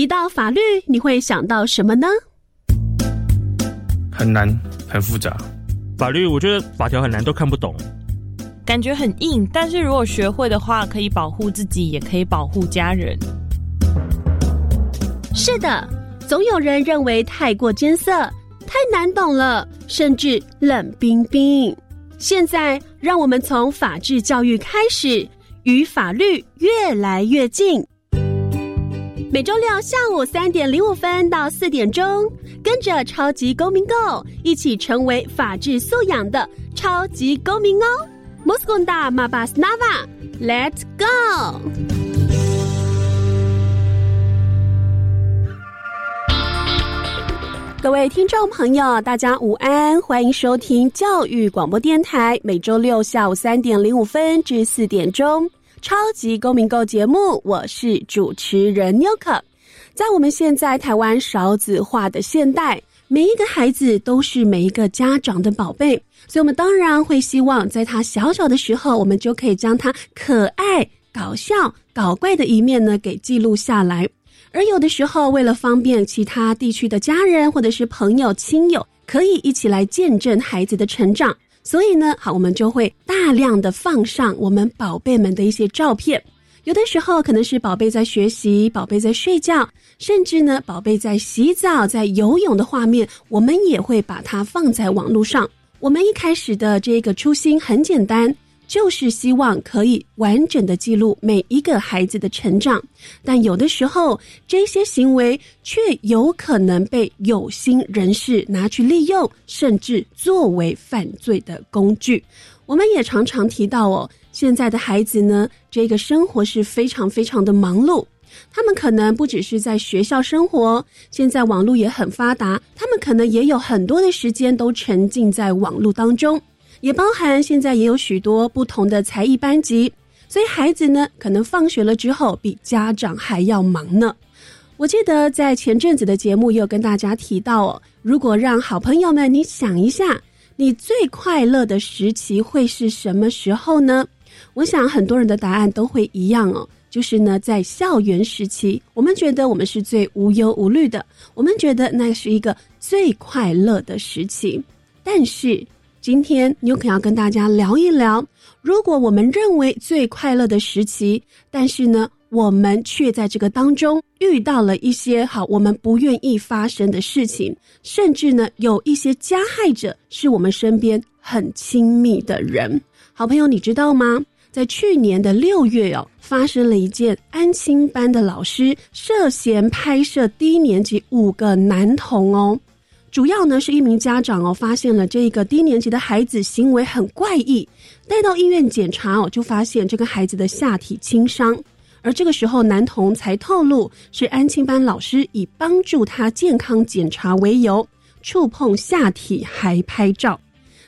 提到法律，你会想到什么呢？很难，很复杂。法律，我觉得法条很难，都看不懂。感觉很硬，但是如果学会的话，可以保护自己，也可以保护家人。是的，总有人认为太过艰涩，太难懂了，甚至冷冰冰。现在，让我们从法治教育开始，与法律越来越近。每周六下午三点零五分到四点钟，跟着超级公民 Go 一起成为法治素养的超级公民哦！Moskonda Mabasnava，Let's go！各位听众朋友，大家午安，欢迎收听教育广播电台，每周六下午三点零五分至四点钟。超级公民购节目，我是主持人 n 可。在我们现在台湾少子化的现代，每一个孩子都是每一个家长的宝贝，所以我们当然会希望，在他小小的时候，我们就可以将他可爱、搞笑、搞怪的一面呢给记录下来。而有的时候，为了方便其他地区的家人或者是朋友、亲友，可以一起来见证孩子的成长。所以呢，好，我们就会大量的放上我们宝贝们的一些照片。有的时候可能是宝贝在学习，宝贝在睡觉，甚至呢，宝贝在洗澡、在游泳的画面，我们也会把它放在网络上。我们一开始的这个初心很简单。就是希望可以完整的记录每一个孩子的成长，但有的时候这些行为却有可能被有心人士拿去利用，甚至作为犯罪的工具。我们也常常提到哦，现在的孩子呢，这个生活是非常非常的忙碌，他们可能不只是在学校生活，现在网络也很发达，他们可能也有很多的时间都沉浸在网络当中。也包含现在也有许多不同的才艺班级，所以孩子呢可能放学了之后比家长还要忙呢。我记得在前阵子的节目也有跟大家提到哦，如果让好朋友们你想一下，你最快乐的时期会是什么时候呢？我想很多人的答案都会一样哦，就是呢在校园时期，我们觉得我们是最无忧无虑的，我们觉得那是一个最快乐的时期，但是。今天牛可要跟大家聊一聊，如果我们认为最快乐的时期，但是呢，我们却在这个当中遇到了一些好我们不愿意发生的事情，甚至呢，有一些加害者是我们身边很亲密的人。好朋友，你知道吗？在去年的六月哦，发生了一件安亲班的老师涉嫌拍摄低年级五个男童哦。主要呢是一名家长哦，发现了这个低年级的孩子行为很怪异，带到医院检查哦，就发现这个孩子的下体轻伤，而这个时候男童才透露是安亲班老师以帮助他健康检查为由触碰下体还拍照，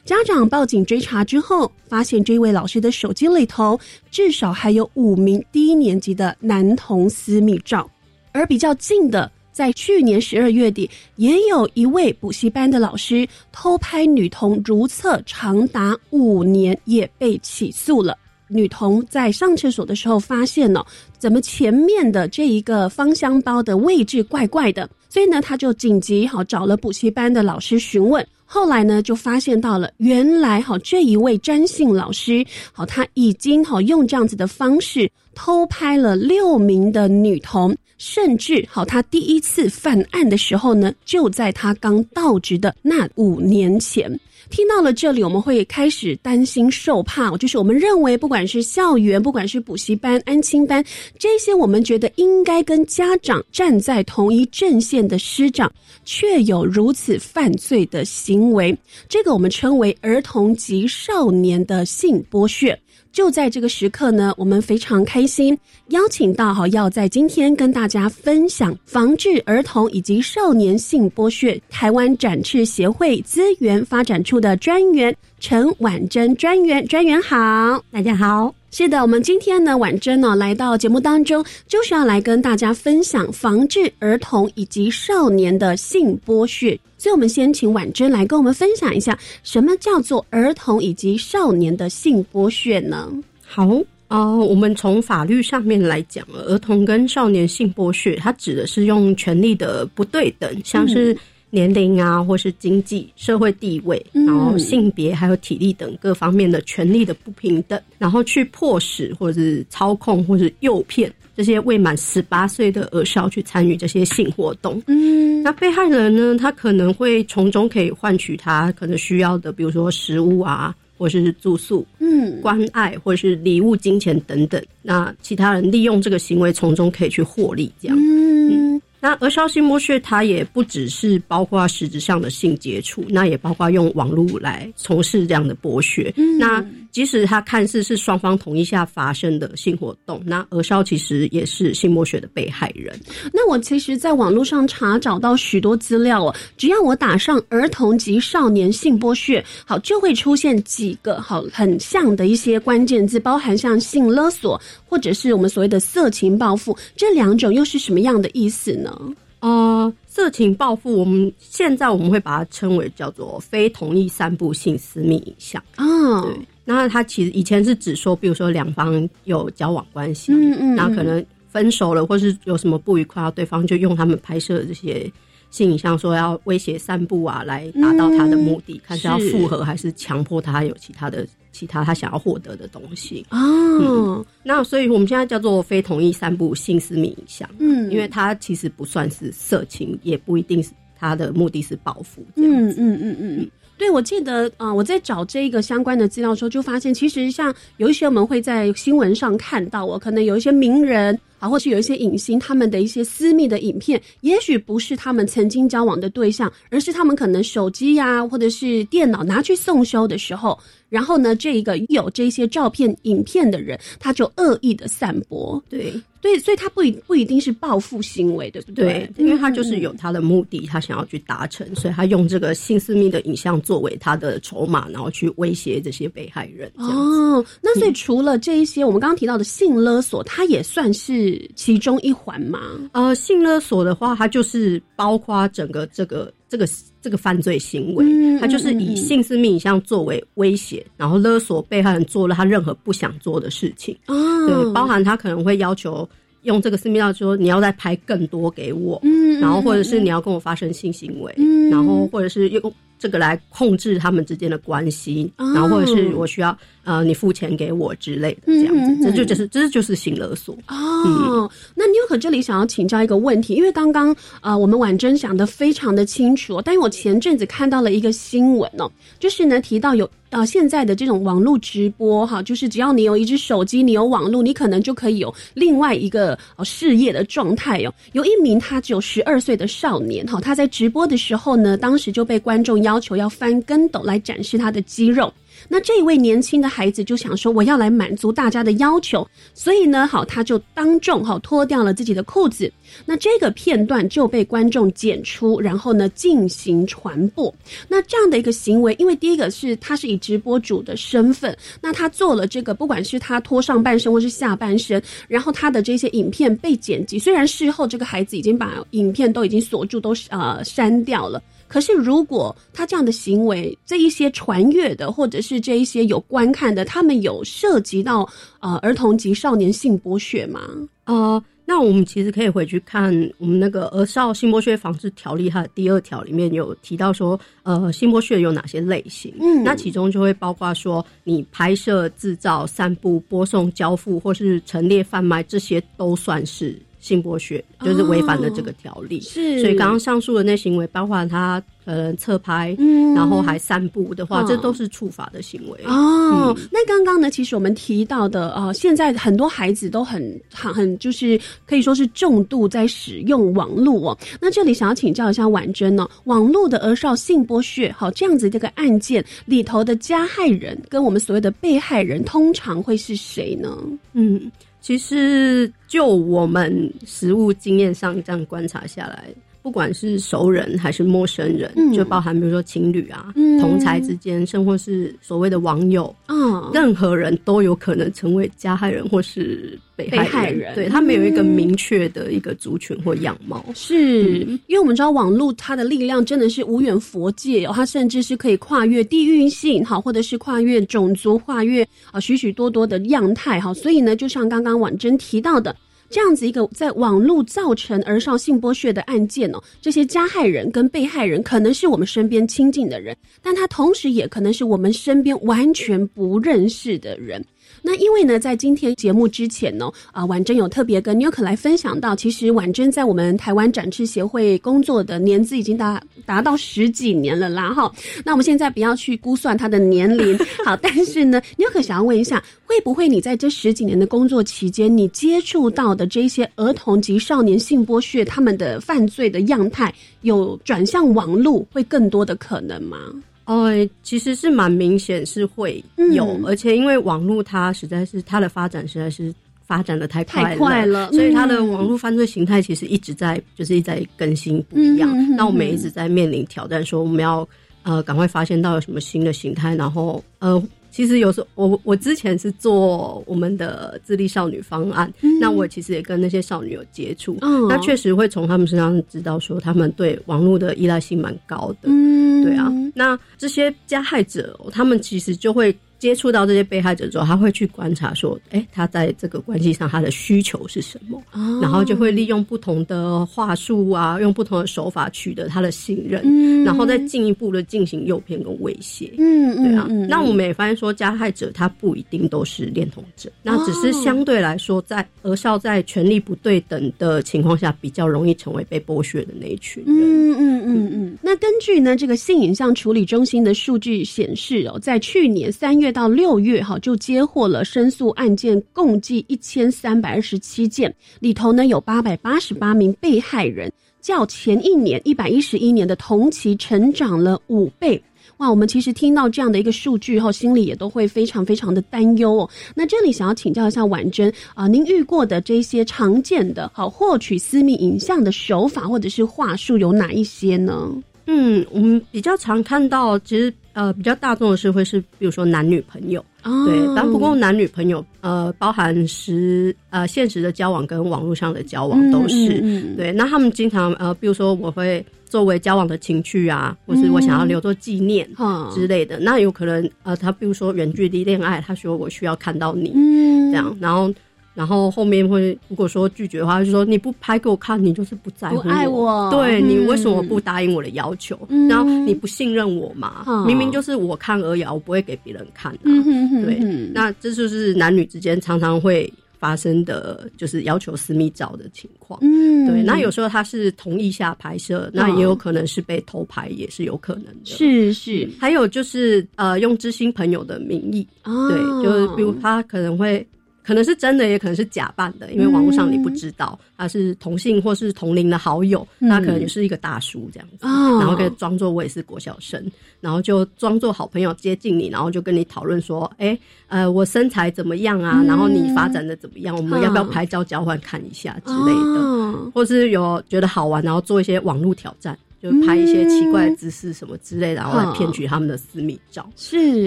家长报警追查之后，发现这位老师的手机里头至少还有五名低年级的男童私密照，而比较近的。在去年十二月底，也有一位补习班的老师偷拍女童如厕长达五年，也被起诉了。女童在上厕所的时候发现了，怎么前面的这一个芳香包的位置怪怪的，所以呢，他就紧急好找了补习班的老师询问。后来呢，就发现到了，原来哈这一位詹姓老师，好他已经好用这样子的方式偷拍了六名的女童。甚至好，他第一次犯案的时候呢，就在他刚到职的那五年前。听到了这里，我们会开始担心受怕。就是我们认为，不管是校园，不管是补习班、安亲班，这些我们觉得应该跟家长站在同一阵线的师长，却有如此犯罪的行为。这个我们称为儿童及少年的性剥削。就在这个时刻呢，我们非常开心，邀请到哈要在今天跟大家分享防治儿童以及少年性剥削台湾展翅协会资源发展处的专员陈婉珍专员，专员好，大家好。是的，我们今天呢，婉珍呢来到节目当中，就是要来跟大家分享防治儿童以及少年的性剥削。所以，我们先请婉珍来跟我们分享一下，什么叫做儿童以及少年的性剥削呢？好，呃，我们从法律上面来讲，儿童跟少年性剥削，它指的是用权力的不对等，像是年龄啊，或是经济社会地位，然后性别还有体力等各方面的权利的不平等，然后去迫使或者是操控或是诱骗这些未满十八岁的儿少去参与这些性活动。嗯，那被害人呢，他可能会从中可以换取他可能需要的，比如说食物啊。或是住宿、嗯，关爱，或者是礼物、金钱等等，那其他人利用这个行为从中可以去获利，这样。嗯，那儿烧性剥削，它也不只是包括实质上的性接触，那也包括用网络来从事这样的剥削。嗯那即使它看似是双方同意下发生的性活动，那儿烧其实也是性剥削的被害人。那我其实，在网络上查找到许多资料哦，只要我打上儿童及少年性剥削，好，就会出现几个好很像的一些关键字，包含像性勒索，或者是我们所谓的色情报复，这两种又是什么样的意思呢？呃，色情报复，我们现在我们会把它称为叫做非同意散布性私密影像。啊，对。那他其实以前是指说，比如说两方有交往关系，嗯嗯，那可能分手了，或是有什么不愉快，对方就用他们拍摄的这些性影像，说要威胁散步啊，来达到他的目的，看是要复合还是强迫他有其他的其他他想要获得的东西。哦。那所以我们现在叫做非同意散步性私密影像，嗯，因为它其实不算是色情，也不一定是他的目的是报复，嗯嗯嗯嗯。对，我记得啊，我在找这个相关的资料的时候，就发现其实像有一些我们会在新闻上看到，我可能有一些名人啊，或是有一些影星，他们的一些私密的影片，也许不是他们曾经交往的对象，而是他们可能手机呀，或者是电脑拿去送修的时候，然后呢，这一个有这些照片、影片的人，他就恶意的散播，对。对，所以他不一不一定是报复行为，对不对？对，因为他就是有他的目的，他想要去达成，所以他用这个性私密的影像作为他的筹码，然后去威胁这些被害人。哦，那所以除了这一些，我们刚刚提到的性勒索，它也算是其中一环吗？呃，性勒索的话，它就是包括整个这个。这个这个犯罪行为，它就是以性私密影像作为威胁，然后勒索被害人做了他任何不想做的事情。对，包含他可能会要求用这个私密照说你要再拍更多给我，嗯然后或者是你要跟我发生性行为，然后或者是用。这个来控制他们之间的关系，然后或者是我需要呃你付钱给我之类的这样子，这就就是这就是性勒索哦。那妞可这里想要请教一个问题，因为刚刚呃我们婉珍讲的非常的清楚，但是我前阵子看到了一个新闻哦，就是呢提到有。啊，现在的这种网络直播哈，就是只要你有一只手机，你有网络，你可能就可以有另外一个呃事业的状态哦。有一名他只有十二岁的少年哈，他在直播的时候呢，当时就被观众要求要翻跟斗来展示他的肌肉。那这一位年轻的孩子就想说，我要来满足大家的要求，所以呢，好，他就当众哈脱掉了自己的裤子。那这个片段就被观众剪出，然后呢进行传播。那这样的一个行为，因为第一个是他是以直播主的身份，那他做了这个，不管是他脱上半身或是下半身，然后他的这些影片被剪辑，虽然事后这个孩子已经把影片都已经锁住，都呃删掉了。可是，如果他这样的行为，这一些传阅的，或者是这一些有观看的，他们有涉及到呃儿童及少年性剥削吗？呃，那我们其实可以回去看我们那个《儿少性剥削防治条例》它的第二条里面有提到说，呃，性剥削有哪些类型？嗯，那其中就会包括说，你拍摄、制造、散布、播送、交付或是陈列贩卖，这些都算是。性剥削就是违反了这个条例，是，所以刚刚上述的那行为，包括他呃侧拍，嗯，然后还散步的话，这都是触法的行为哦。那刚刚呢，其实我们提到的啊，现在很多孩子都很很很，就是可以说是重度在使用网络哦。那这里想要请教一下婉珍呢，网络的儿少性剥削，好这样子这个案件里头的加害人跟我们所谓的被害人，通常会是谁呢？嗯。其实，就我们实物经验上这样观察下来，不管是熟人还是陌生人，嗯。就包含比如说情侣啊、嗯。同才之间，甚或是所谓的网友，嗯，任何人都有可能成为加害人或是被害人。对他没有一个嗯明确的一个族群或样貌。是因为我们知道网络它的力量真的是无远佛界哦，它甚至是可以跨越地域性哈，或者是跨越种族、跨越啊许许多多的样态哈，所以呢，就像刚刚婉珍提到的。这样子一个在网络造成而少性剥削的案件哦，这些加害人跟被害人可能是我们身边亲近的人，但他同时也可能是我们身边完全不认识的人。那因为呢，在今天节目之前呢，啊，婉珍有特别跟 New 来分享到，其实婉珍在我们台湾展翅协会工作的年资已经达达到十几年了啦，哈。那我们现在不要去估算她的年龄，好，但是呢，New 想要问一下，会不会你在这十几年的工作期间，你接触到的这些儿童及少年性剥削他们的犯罪的样态，有转向网络会更多的可能吗？哦，其实是蛮明显是会有，嗯而且因为网络它实在是它的发展实在是发展的太快太快了所以它的嗯网络犯罪形态其实一直在就是一直在更新不一样。嗯那我们也一直在面临挑战，说我们要呃赶快发现到有什么新的形态，然后呃。其实有时候我我之前是做我们的自立少女方案，那我其实也跟那些少女有接触，嗯。那确实会从他们身上知道说他们对网络的依赖性蛮高的，嗯。对啊，那这些加害者、哦，他们其实就会接触到这些被害者之后，他会去观察说，哎，他在这个关系上他的需求是什么，哦然后就会利用不同的话术啊，用不同的手法取得他的信任，嗯然后再进一步的进行诱骗跟威胁。嗯对啊，嗯那我们也发现说，加害者他不一定都是恋童者，那只是相对来说，在儿少在权力不对等的情况下，比较容易成为被剥削的那一群人。嗯嗯嗯嗯。那根据呢这个性影像处理中心的数据显示哦，在去年三月到六月哈，就接获了申诉案件共计一千三百二十七件，里头呢有八百八十八名被害人，较前一年一百一十一年的同期成长了五倍。哇，我们其实听到这样的一个数据后，心里也都会非常非常的担忧哦。那这里想要请教一下婉珍啊、您遇过的这些常见的好获取私密影像的手法或者是话术有哪一些呢？嗯，我们比较常看到，其实呃比较大众的是会是，比如说男女朋友，哦。对，但不过男女朋友呃包含实呃现实的交往跟网络上的交往都是，嗯嗯对。那他们经常呃，比如说我会作为交往的情趣啊，或是我想要留作纪念。哈之类的，那有可能呃，他比如说远距离恋爱，他说我需要看到你，嗯。这样，然后然后后面会如果说拒绝的话，就说你不拍给我看，你就是不在乎不爱我对、嗯你为什么不答应我的要求？嗯然后你不信任我嘛？嗯明明就是我看而已啊，我不会给别人看、啊。嗯哼哼对那这就是男女之间常常会发生的，就是要求私密照的情况。嗯对，那有时候他是同意下拍摄，那也有可能是被偷拍，也是有可能的。是是还有就是呃，用知心朋友的名义，哦对，就是比如他可能会。可能是真的，也可能是假扮的，因为网络上你不知道他是同性或是同龄的好友，嗯他可能就是一个大叔这样子，哦然后可以装作我也是国小生，然后就装作好朋友接近你，然后就跟你讨论说，哎、呃，我身材怎么样啊？嗯然后你发展的怎么样？我们要不要嗯拍照交换看一下之类的？哦或是有觉得好玩，然后做一些网络挑战，就拍一些奇怪的姿势什么之类的，然后来骗取他们的私密照。是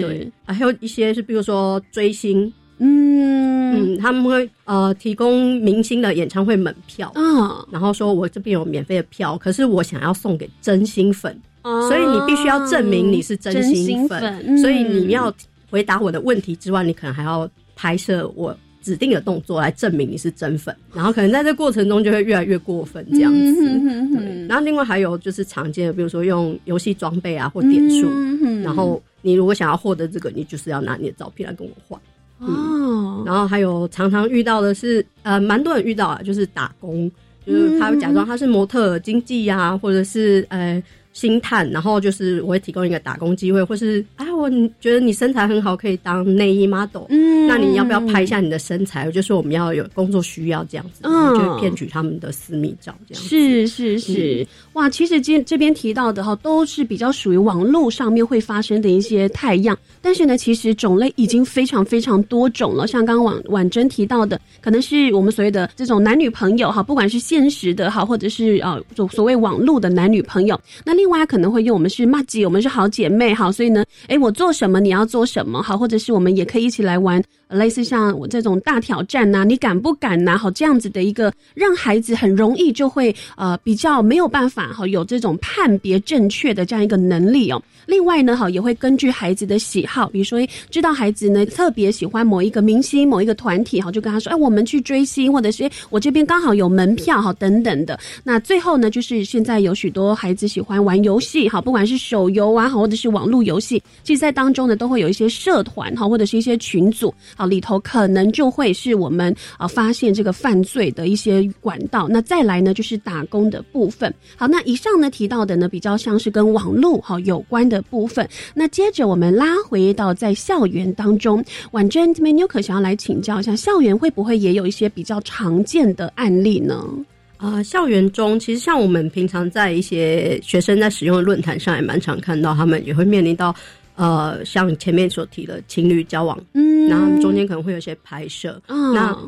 对，还有一些是比如说追星，嗯嗯，他们会呃提供明星的演唱会门票，啊，然后说我这边有免费的票，可是我想要送给真心粉，所以你必须要证明你是真真心心粉，嗯所以你要回答我的问题之外，你可能还要拍摄我。指定的动作来证明你是真粉，然后可能在这过程中就会越来越过分这样子。嗯哼哼对，然后另外还有就是常见的，比如说用游戏装备啊或点数，嗯哼然后你如果想要获得这个，你就是要拿你的照片来跟我换。哦，然后还有常常遇到的是，呃，蛮多人遇到啊，就是打工，就是他会假装他是模特儿经纪啊，或者是呃星探，然后就是我会提供一个打工机会，或是啊，我觉得你身材很好，可以当内衣 model，嗯，那你要不要拍一下你的身材？我就说我们要有工作需要这样子，嗯，就骗取他们的私密照这样。是是是，哇，其实今这边提到的哈，都是比较属于网络上面会发生的一些太样，但是呢，其实种类已经非常非常多种了。像刚刚婉婉珍提到的，可能是我们所谓的这种男女朋友哈，不管是现实的哈，或者是呃所所谓网络的男女朋友，那另另外可能会用我们是骂姐，我们是好姐妹，好，所以呢，哎，我做什么你要做什么，好，或者是我们也可以一起来玩。类似像我这种大挑战呐，你敢不敢呐？好，这样子的一个让孩子很容易就会呃比较没有办法哈，有这种判别正确的这样一个能力哦。另外呢，哈也会根据孩子的喜好，比如说知道孩子呢特别喜欢某一个明星、某一个团体，哈，就跟他说，哎，我们去追星，或者是我这边刚好有门票，哈，等等的。那最后呢，就是现在有许多孩子喜欢玩游戏，哈，不管是手游啊，或者是网络游戏，其实在当中呢都会有一些社团，哈，或者是一些群组。好，里头可能就会是我们啊发现这个犯罪的一些管道。那再来呢，就是打工的部分。好，那以上呢提到的呢，比较像是跟网络哈有关的部分。那接着我们拉回到在校园当中，婉娟这边纽可想要来请教一下，校园会不会也有一些比较常见的案例呢？啊，校园中其实像我们平常在一些学生在使用的论坛上，也蛮常看到，他们也会面临到。呃，像前面所提的情侣交往，嗯，然后中间可能会有些拍摄，那。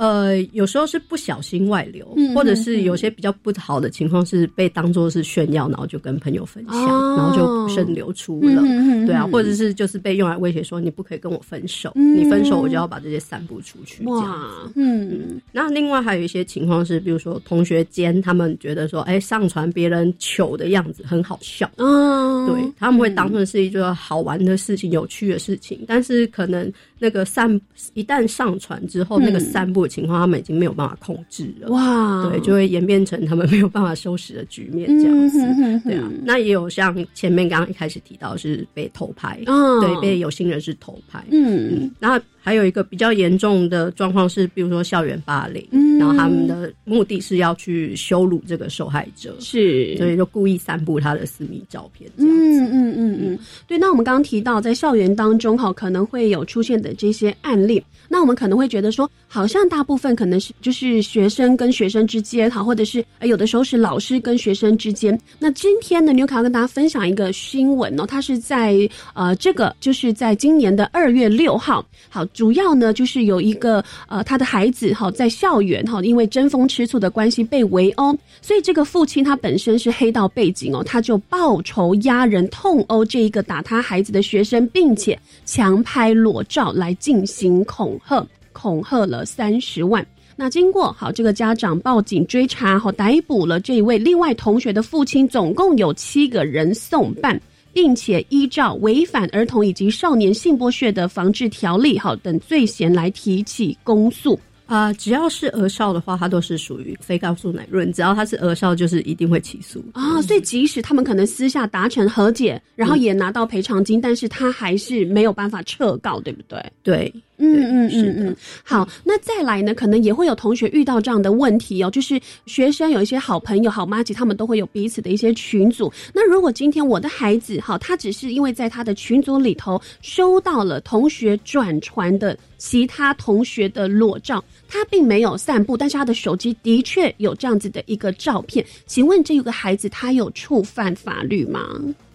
呃，有时候是不小心外流，或者是有些比较不好的情况是被当做是炫耀，然后就跟朋友分享，然后就不慎流出了，对啊，或者是就是被用来威胁说你不可以跟我分手，你分手我就要把这些散布出去这样子。嗯，那另外还有一些情况是，比如说同学间他们觉得说，哎，上传别人糗的样子很好笑，嗯，对他们会当成是一个好玩的事情、有趣的事情，但是可能那个散一旦上传之后，那个散布的。情况他们已经没有办法控制了，哇，对，就会演变成他们没有办法收拾的局面这样子，对啊。那也有像前面刚刚一开始提到是被偷拍，对，被有心人士偷拍，嗯，然后。还有一个比较严重的状况是，比如说校园霸凌，嗯然后他们的目的是要去羞辱这个受害者，是，所以就故意散布他的私密照片。嗯嗯嗯嗯，对。那我们刚刚提到在校园当中哈，可能会有出现的这些案例，那我们可能会觉得说，好像大部分可能是就是学生跟学生之间哈，或者是有的时候是老师跟学生之间。那今天呢，纽卡要跟大家分享一个新闻哦，它是在呃这个就是在今年的二月六号，好。主要呢，就是有一个呃，他的孩子哈，在校园哈，因为争风吃醋的关系被围殴，所以这个父亲他本身是黑道背景哦，他就报仇压人痛殴这一个打他孩子的学生，并且强拍裸照来进行恐吓，恐吓了三十万。那经过好这个家长报警追查后，逮捕了这一位另外同学的父亲，总共有七个人送办。并且依照违反儿童以及少年性剥削的防治条例，好等罪嫌来提起公诉啊。只要是儿少的话，他都是属于非告诉乃论。只要他是儿少，就是一定会起诉啊。所以即使他们可能私下达成和解，然后也拿到赔偿金，但是他还是没有办法撤告，对不对？对。嗯嗯嗯嗯，好，那再来呢？可能也会有同学遇到这样的问题哦，就是学生有一些好朋友、好妈吉，他们都会有彼此的一些群组。那如果今天我的孩子，哈，他只是因为在他的群组里头收到了同学转传的其他同学的裸照，他并没有散布，但是他的手机的确有这样子的一个照片。请问这个孩子他有触犯法律吗？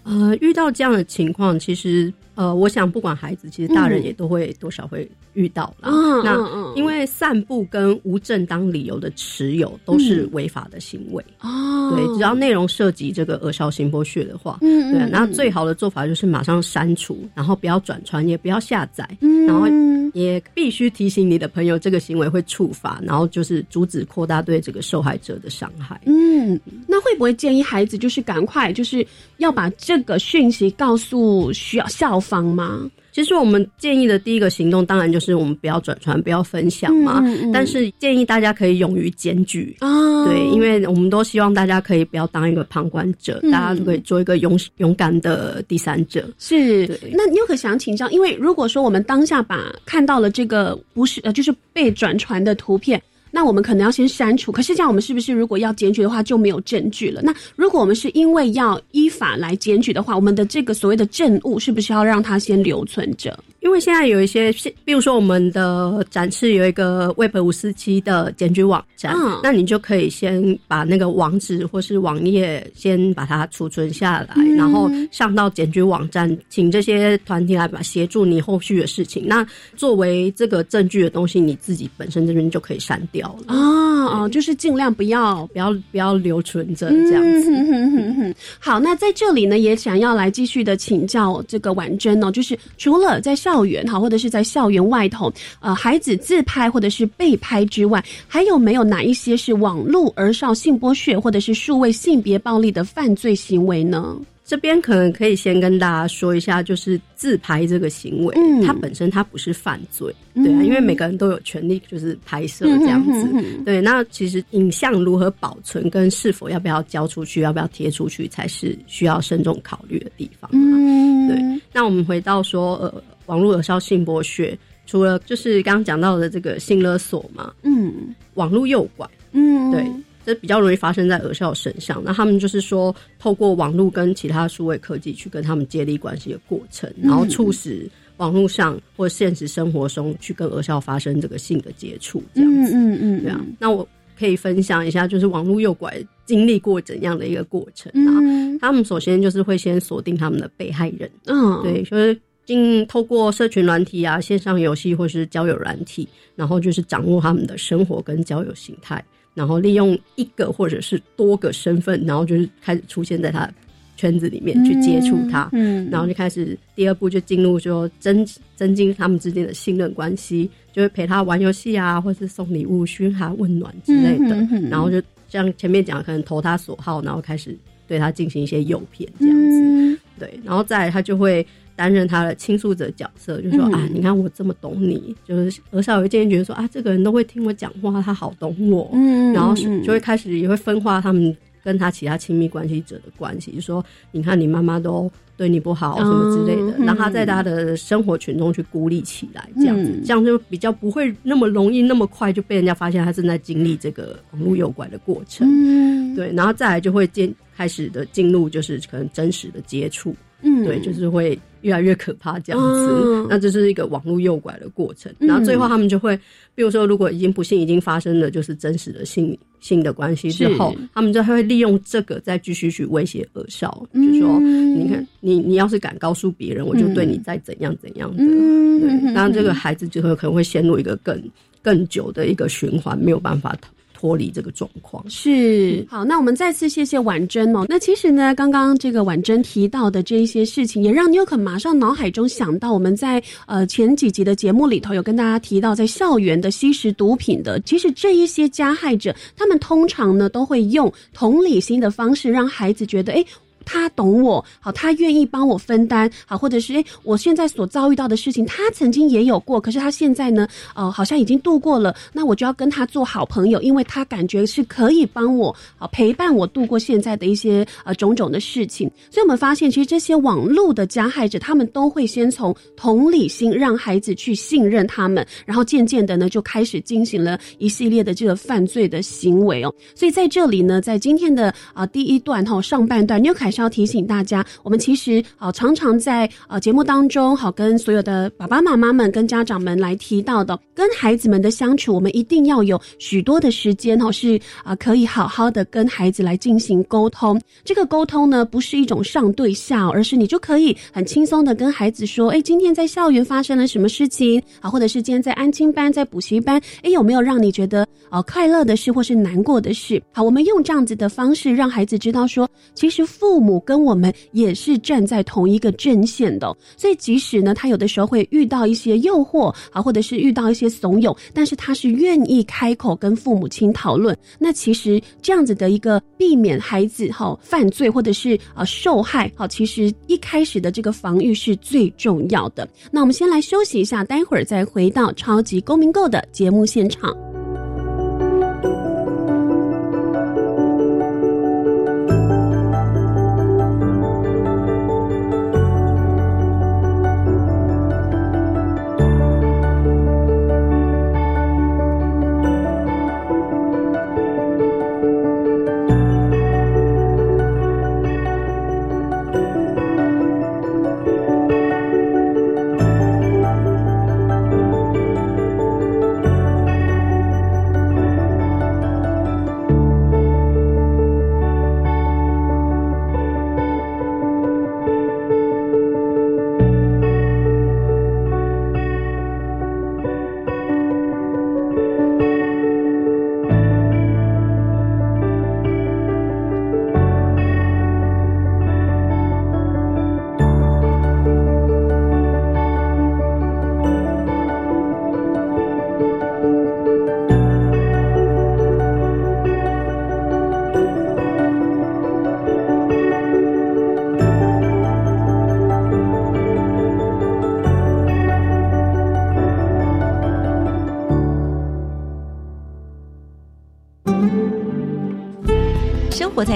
呃，遇到这样的情况，其实。呃，我想不管孩子，其实大人也都会多少会遇到了。那因为散布跟无正当理由的持有都是违法的行为。哦，对，只要内容涉及这个恶少性剥削的话，嗯对，那最好的做法就是马上删除，然后不要转传，也不要下载，然后也必须提醒你的朋友这个行为会触法，然后就是阻止扩大对这个受害者的伤害。嗯，那会不会建议孩子就是赶快就是要把这个讯息告诉需要校？方吗？其实我们建议的第一个行动，当然就是我们不要转传、不要分享嘛。但是建议大家可以勇于检举啊，对，因为我们都希望大家可以不要当一个旁观者，大家都可以做一个勇勇敢的第三者。是，那你又可想请教，因为如果说我们当下把看到了这个不是呃，就是被转传的图片。那我们可能要先删除。可是这样，我们是不是如果要检举的话就没有证据了？那如果我们是因为要依法来检举的话，我们的这个所谓的证物是不是要让它先留存着？因为现在有一些，比如说我们的展示有一个 Web 五四七的检举网站，嗯那你就可以先把那个网址或是网页先把它储存下来，嗯然后上到检举网站，请这些团体来把协助你后续的事情。那作为这个证据的东西，你自己本身这边就可以删掉了。哦哦，就是尽量不要不要不要留存着这样子。嗯哼哼哼哼好，那在这里呢，也想要来继续的请教这个婉珍哦，就是除了在校园哈，或者是在校园外头，呃，孩子自拍或者是被拍之外，还有没有哪一些是网络儿少性剥削或者是数位性别暴力的犯罪行为呢？这边可能可以先跟大家说一下，就是自拍这个行为，嗯它本身它不是犯罪，对啊，因为每个人都有权利就是拍摄这样子。对，那其实影像如何保存跟是否要不要交出去、要不要贴出去，才是需要慎重考虑的地方。嗯，对，那我们回到说，呃，网络有效性剥削，除了就是刚刚讲到的这个性勒索嘛，嗯。网络诱拐，嗯，对，这比较容易发生在儿少身上。那他们就是说，透过网络跟其他数位科技去跟他们建立关系的过程，然后促使网络上或现实生活中去跟儿少发生这个性的接触，这样子。嗯嗯嗯，对啊，那我可以分享一下，就是网络诱拐经历过怎样的一个过程啊？嗯。他们首先就是会先锁定他们的被害人，嗯，对，就是经透过社群软体啊、线上游戏或是交友软体，然后就是掌握他们的生活跟交友形态，然后利用一个或者是多个身份，然后就是开始出现在他圈子里面去接触他，嗯，然后就开始第二步就进入说增增进他们之间的信任关系，就会陪他玩游戏啊，或是送礼物、嘘寒问暖之类的，然后就像前面讲，可能投他所好，然后开始对他进行一些诱骗这样子。嗯。对，然后再来他就会担任他的倾诉者角色，就说、嗯。啊，你看我这么懂你，就是而少有渐渐觉得说啊，这个人都会听我讲话，他好懂我，嗯，然后嗯就会开始也会分化他们跟他其他亲密关系者的关系，就说你看你妈妈都对你不好什么之类的，嗯让他在他的生活群中去孤立起来，这样子，嗯。这样就比较不会那么容易那么快就被人家发现他正在经历这个网络诱拐的过程。嗯，对，然后再来就会进开始的进入就是可能真实的接触，嗯，对，就是会越来越可怕这样子。嗯。那这是一个网络诱拐的过程，嗯。然后最后他们就会，比如说如果已经不幸已经发生了就是真实的性性的关系之后，他们就会利用这个再继续去威胁儿少，嗯。就说你看你你要是敢告诉别人，我就对你再怎样怎样的。嗯，对，嗯那这个孩子就会可能会陷入一个更更久的一个循环，没有办法脱脱离这个状况。是好，那我们再次谢谢婉珍哦。那其实呢，刚刚这个婉珍提到的这一些事情，也让纽可马上脑海中想到，我们在呃前几集的节目里头有跟大家提到，在校园的吸食毒品的，其实这一些加害者，他们通常呢都会用同理心的方式，让孩子觉得，哎。他懂我，好，他愿意帮我分担，好，或者是诶，我现在所遭遇到的事情，他曾经也有过，可是他现在呢，呃，好像已经度过了，那我就要跟他做好朋友，因为他感觉是可以帮我，好陪伴我度过现在的一些呃种种的事情。所以我们发现，其实这些网络的加害者，他们都会先从同理心让孩子去信任他们，然后渐渐的呢，就开始进行了一系列的这个犯罪的行为哦。所以在这里呢，在今天的啊、第一段哈、上半段，妞凯是要提醒大家，我们其实啊、常常在呃节目当中，好跟所有的爸爸妈妈们、跟家长们来提到的，跟孩子们的相处，我们一定要有许多的时间哈、是啊、可以好好的跟孩子来进行沟通。这个沟通呢，不是一种上对下，而是你就可以很轻松的跟孩子说，哎，今天在校园发生了什么事情啊，或者是今天在安亲班、在补习班，哎，有没有让你觉得呃快乐的事或是难过的事？好，我们用这样子的方式让孩子知道说，其实父母母跟我们也是站在同一个阵线的、所以即使呢，他有的时候会遇到一些诱惑啊，或者是遇到一些怂恿，但是他是愿意开口跟父母亲讨论。那其实这样子的一个避免孩子哈、犯罪或者是呃受害好，其实一开始的这个防御是最重要的。那我们先来休息一下，待会儿再回到超级公民购的节目现场。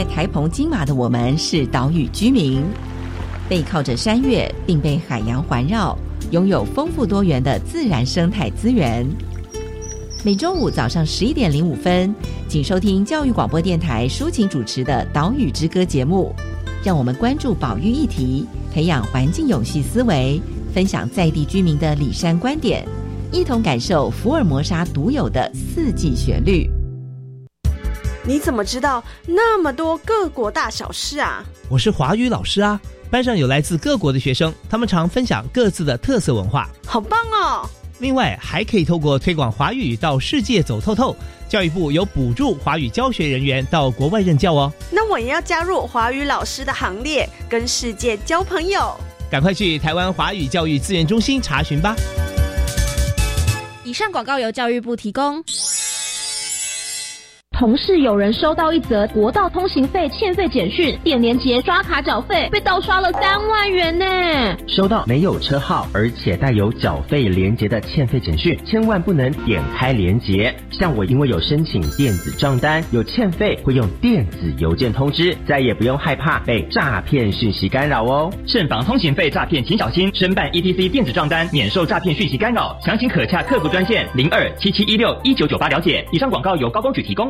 台澎金马的我们是岛屿居民，背靠着山岳，并被海洋环绕，拥有丰富多元的自然生态资源。每周五早上十一点零五分，请收听教育广播电台抒情主持的《岛屿之歌》节目。让我们关注保育议题，培养环境永续思维，分享在地居民的里山观点，一同感受福尔摩沙独有的四季旋律。你怎么知道那么多各国大小事啊？我是华语老师啊，班上有来自各国的学生，他们常分享各自的特色文化，好棒哦！另外，还可以透过推广华语到世界走透透，教育部有补助华语教学人员到国外任教哦。那我也要加入华语老师的行列，跟世界交朋友。赶快去台湾华语教育资源中心查询吧。以上广告由教育部提供。同事有人收到一则国道通行费欠费简讯，点连结刷卡缴费，被盗刷了三万元呢。收到没有车号而且带有缴费连结的欠费简讯，千万不能点开连结。像我因为有申请电子账单，有欠费会用电子邮件通知，再也不用害怕被诈骗讯息干扰哦。慎防通行费诈骗，请小心。申办 ETC 电子账单免受诈骗讯息干扰，详情可洽客服专线零二七七一六一九九八了解。以上广告由高工局提供。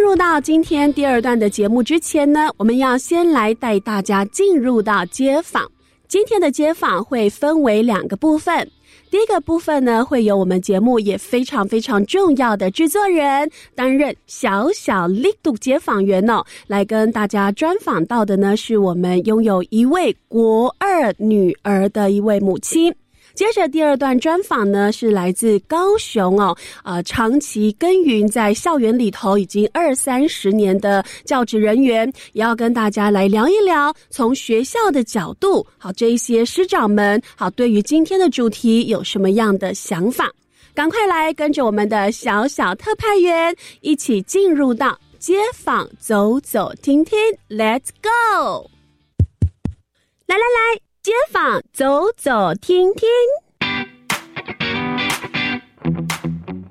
进入到今天第二段的节目之前呢，我们要先来带大家进入到街访。今天的街访会分为两个部分，第一个部分呢，会有我们节目也非常非常重要的制作人担任小小力度街访员哦，来跟大家专访到的呢，是我们拥有一位国二女儿的一位母亲。接着第二段专访呢，是来自高雄哦，呃，长期耕耘在校园里头已经二三十年的教职人员，也要跟大家来聊一聊，从学校的角度，好，这一些师长们，好，对于今天的主题有什么样的想法？赶快来跟着我们的小小特派员一起进入到街访走走听听，Let's go！来来来。街坊走走听听。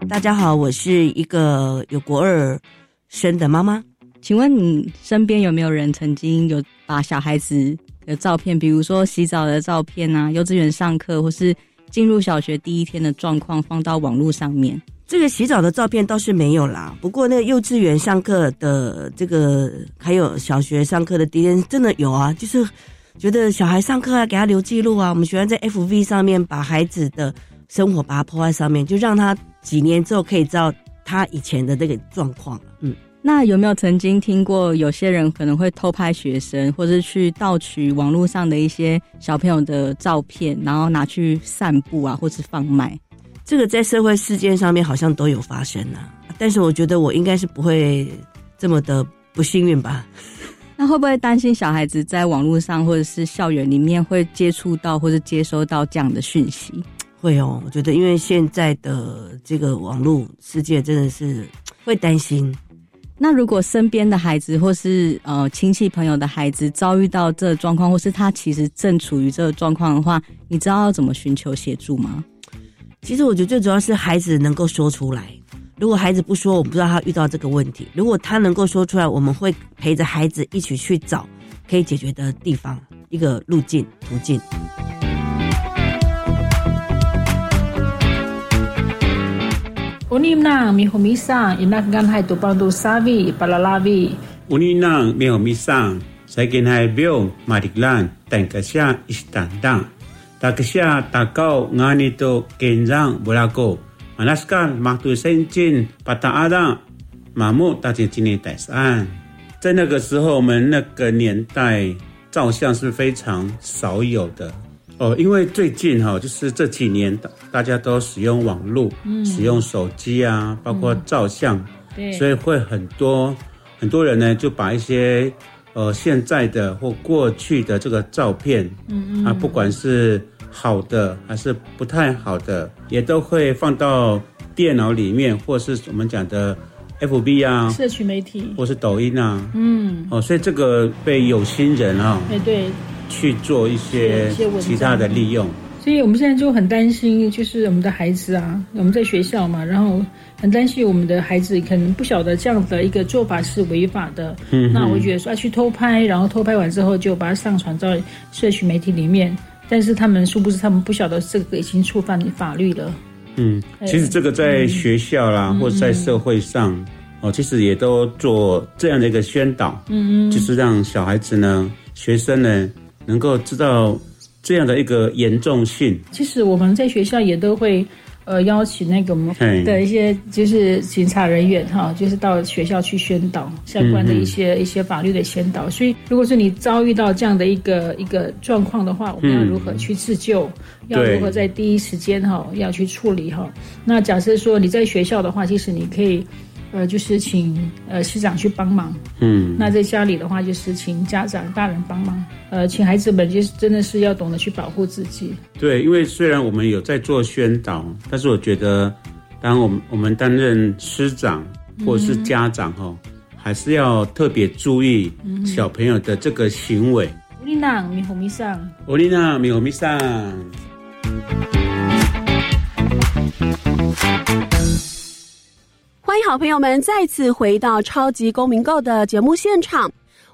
大家好，我是一个有国二生的妈妈。请问你身边有没有人曾经有把小孩子的照片，比如说洗澡的照片啊，幼稚园上课，或是进入小学第一天的状况，放到网络上面？这个洗澡的照片倒是没有啦，不过那个幼稚园上课的这个，还有小学上课的第一天，真的有啊，就是。觉得小孩上课啊，给他留记录啊。我们喜欢在 FV 上面把孩子的生活把它抛在上面，就让他几年之后可以知道他以前的这个状况。嗯，那有没有曾经听过有些人可能会偷拍学生，或者去盗取网络上的一些小朋友的照片，然后拿去散布啊，或是贩卖？这个在社会事件上面好像都有发生啊。但是我觉得我应该是不会这么的不幸运吧。那会不会担心小孩子在网络上或者是校园里面会接触到或者接收到这样的讯息？会哦，我觉得因为现在的这个网络世界真的是会担心。那如果身边的孩子或是呃亲戚朋友的孩子遭遇到这个状况，或是他其实正处于这个状况的话，你知道要怎么寻求协助吗？其实我觉得最主要是孩子能够说出来。如果孩子不说，我不知道他遇到这个问题。如果他能够说出来，我们会陪着孩子一起去找可以解决的地方，一个路径途径。Unimnang mihumisa inakgan hai tupang tu savi palalavi. Uninang mihumisang sa ginhay biyo mariglan tangka siya istandang. Takasya takaw nga nito kenzang bulako. Alaska 马杜先进巴达阿达马木大姐今年代三，在那个时候，我们那个年代照相是非常少有的，哦，因为最近哈、就是这几年大大家都使用网络，嗯。使用手机啊，包括照相，对。所以会很多很多人呢就把一些呃现在的或过去的这个照片，嗯嗯。啊，不管是好的还是不太好的，也都会放到电脑里面，或是我们讲的 FB 啊，社区媒体，或是抖音啊，嗯，哦，所以这个被有心人啊、哎对，去做一些其他的利用。所以我们现在就很担心，就是我们的孩子啊，我们在学校嘛，然后很担心我们的孩子可能不晓得这样的一个做法是违法的。嗯那我觉得说要去偷拍，然后偷拍完之后就把它上传到社区媒体里面，但是他们殊不知他们不晓得这个已经触犯法律了。嗯，其实这个在学校啦，嗯或者在社会上，哦，其实也都做这样的一个宣导，嗯嗯就是让小孩子呢、学生呢，能够知道这样的一个严重性。其实我们在学校也都会。呃，邀请那个我们的一些就是警察人员哈，就是到学校去宣导相关的一些、一些法律的宣导。所以，如果是你遭遇到这样的一个一个状况的话，我们要嗯如何去自救？要如何在第一时间哈要去处理哈？那假设说你在学校的话，其实你可以呃，就是请呃师长去帮忙。嗯，那在家里的话，就是请家长大人帮忙，呃，请孩子们就是真的是要懂得去保护自己。对，因为虽然我们有在做宣导，但是我觉得，当我们我们担任师长或者是家长哈、还是要特别注意嗯小朋友的这个行为。乌丽娜，米红米上。欧丽娜，米红米上。欢迎好朋友们再次回到《超级公民购》的节目现场。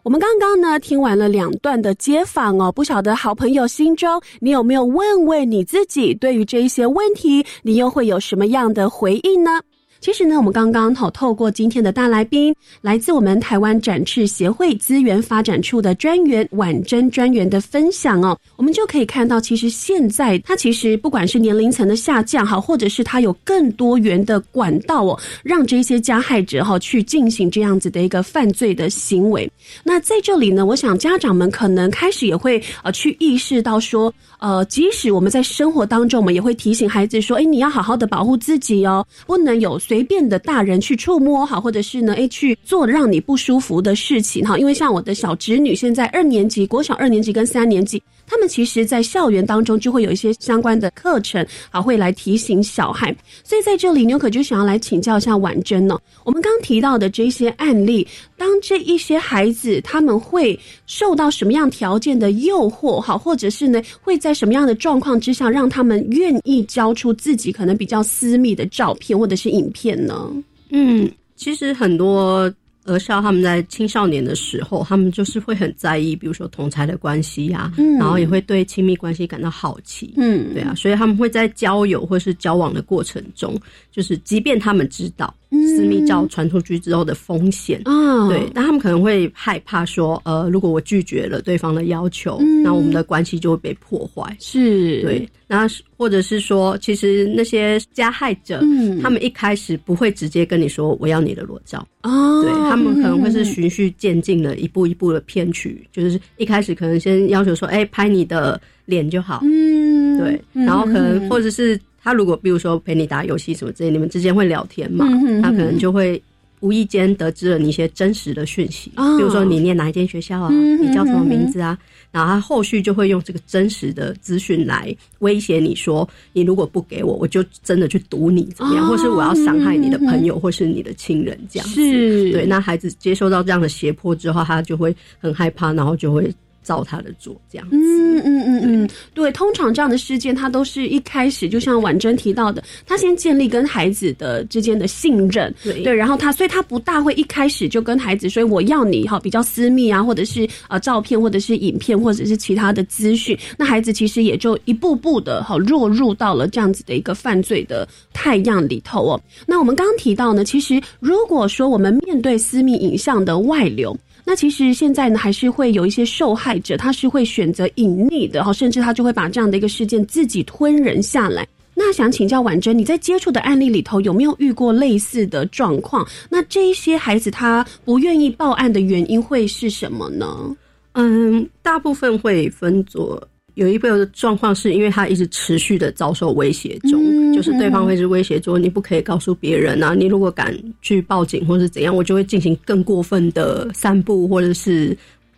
我们刚刚呢听完了两段的街访哦，不晓得好朋友心中你有没有问问你自己，对于这一些问题，你又会有什么样的回应呢？其实呢，我们刚刚好透过今天的大来宾，来自我们台湾展翅协会资源发展处的专员婉珍专员的分享哦，我们就可以看到，其实现在它其实不管是年龄层的下降哈，或者是它有更多元的管道哦，让这些加害者哈去进行这样子的一个犯罪的行为。那在这里呢，我想家长们可能开始也会呃去意识到说，呃，即使我们在生活当中，我们也会提醒孩子说，哎，你要好好的保护自己哦，不能有随随便的大人去触摸哈，或者是呢，哎，去做让你不舒服的事情哈。因为像我的小侄女现在二年级，国小二年级跟三年级，他们其实在校园当中就会有一些相关的课程啊，会来提醒小孩。所以在这里，纽可就想要来请教一下婉珍呢。我们刚提到的这些案例，当这一些孩子他们会受到什么样条件的诱惑，好，或者是呢会在什么样的状况之下，让他们愿意交出自己可能比较私密的照片或者是影片呢？嗯，其实很多儿少他们在青少年的时候，他们就是会很在意，比如说同才的关系呀、嗯。然后也会对亲密关系感到好奇，嗯。对啊，所以他们会在交友或是交往的过程中，就是即便他们知道嗯私密照传出去之后的风险，啊对，但他们可能会害怕说，呃，如果我拒绝了对方的要求，嗯。那我们的关系就会被破坏。是。对，那或者是说，其实那些加害者，嗯。他们一开始不会直接跟你说我要你的裸照，哦。对他们可能会是嗯循序渐进的，一步一步的骗取，就是一开始可能先要求说，哎、拍你的脸就好，嗯。对，嗯。然后可能嗯或者是他如果比如说陪你打游戏什么之类，你们之间会聊天嘛，他可能嗯就会。无意间得知了你一些真实的讯息，哦。比如说你念哪一间学校啊，嗯你叫什么名字啊，然后他后续就会用这个真实的资讯来威胁你说，你如果不给我，我就真的去毒你怎么样，哦或是我要伤害你的朋友或是你的亲人这样子。是。对，那孩子接受到这样的胁迫之后，他就会很害怕，然后就会照他的做这样子。嗯嗯嗯嗯，对，通常这样的事件，它都是一开始就像婉珍提到的，他先建立跟孩子的之间的信任，对。对，然后他，所以他不大会一开始就跟孩子说我要你哈比较私密啊，或者是呃照片，或者是影片，或者是其他的资讯，那孩子其实也就一步步的哈落入到了这样子的一个犯罪的太阳里头哦。那我们刚刚提到呢，其实如果说我们面对私密影像的外流，那其实现在呢，还是会有一些受害者，他是会选择隐匿的哈，甚至他就会把这样的一个事件自己吞忍下来。那想请教婉珍，你在接触的案例里头有没有遇过类似的状况？那这一些孩子他不愿意报案的原因会是什么呢？嗯，大部分会分作有一个状况是因为他一直持续的遭受威胁中，嗯就是对方会是威胁说你不可以告诉别人啊，你如果敢去报警或是怎样，我就会进行更过分的散布或者是。